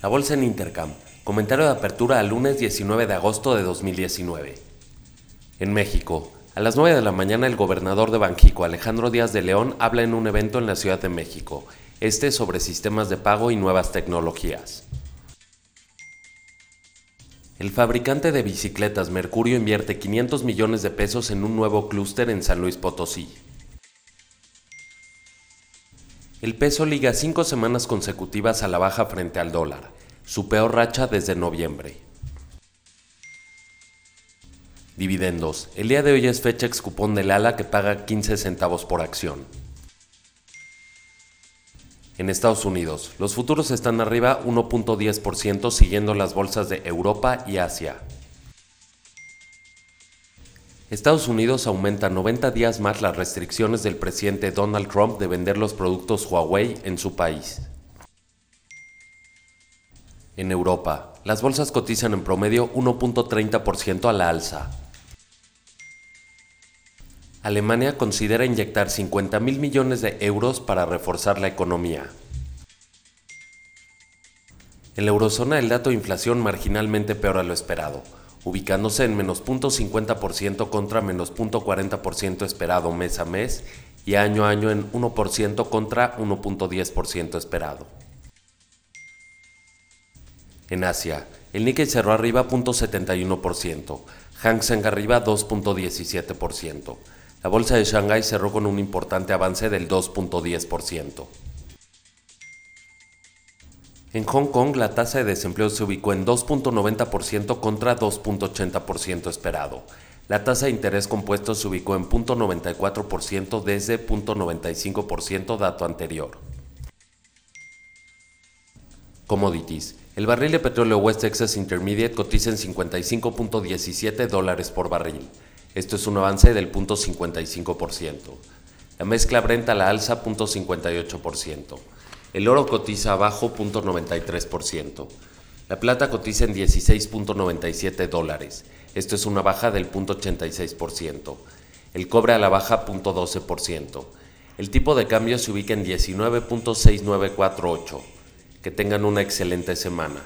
La bolsa en Intercam. Comentario de apertura al lunes 19 de agosto de 2019. En México, a las 9 de la mañana el gobernador de Banjico, Alejandro Díaz de León, habla en un evento en la Ciudad de México, este sobre sistemas de pago y nuevas tecnologías. El fabricante de bicicletas Mercurio invierte 500 millones de pesos en un nuevo clúster en San Luis Potosí. El peso liga cinco semanas consecutivas a la baja frente al dólar, su peor racha desde noviembre. Dividendos. El día de hoy es fecha ex cupón del ALA que paga 15 centavos por acción. En Estados Unidos, los futuros están arriba 1.10% siguiendo las bolsas de Europa y Asia. Estados Unidos aumenta 90 días más las restricciones del presidente Donald Trump de vender los productos Huawei en su país. En Europa, las bolsas cotizan en promedio 1.30% a la alza. Alemania considera inyectar 50 mil millones de euros para reforzar la economía. En la eurozona el dato de inflación marginalmente peor a lo esperado, ubicándose en menos 0.50% contra menos 0.40% esperado mes a mes y año a año en 1% contra 1.10% esperado. En Asia, el Nikkei cerró arriba 0.71%, Hang Seng arriba 2.17%. La bolsa de Shanghái cerró con un importante avance del 2.10%. En Hong Kong, la tasa de desempleo se ubicó en 2.90% contra 2.80% esperado. La tasa de interés compuesto se ubicó en 0.94% desde 0.95% dato anterior. Commodities. El barril de petróleo West Texas Intermediate cotiza en 55.17 dólares por barril. Esto es un avance del 0.55%. La mezcla Brent a la alza 0.58%. El oro cotiza abajo 0.93%. La plata cotiza en 16.97 dólares. Esto es una baja del 0.86%. El cobre a la baja 0.12%. El tipo de cambio se ubica en 19.6948. Que tengan una excelente semana.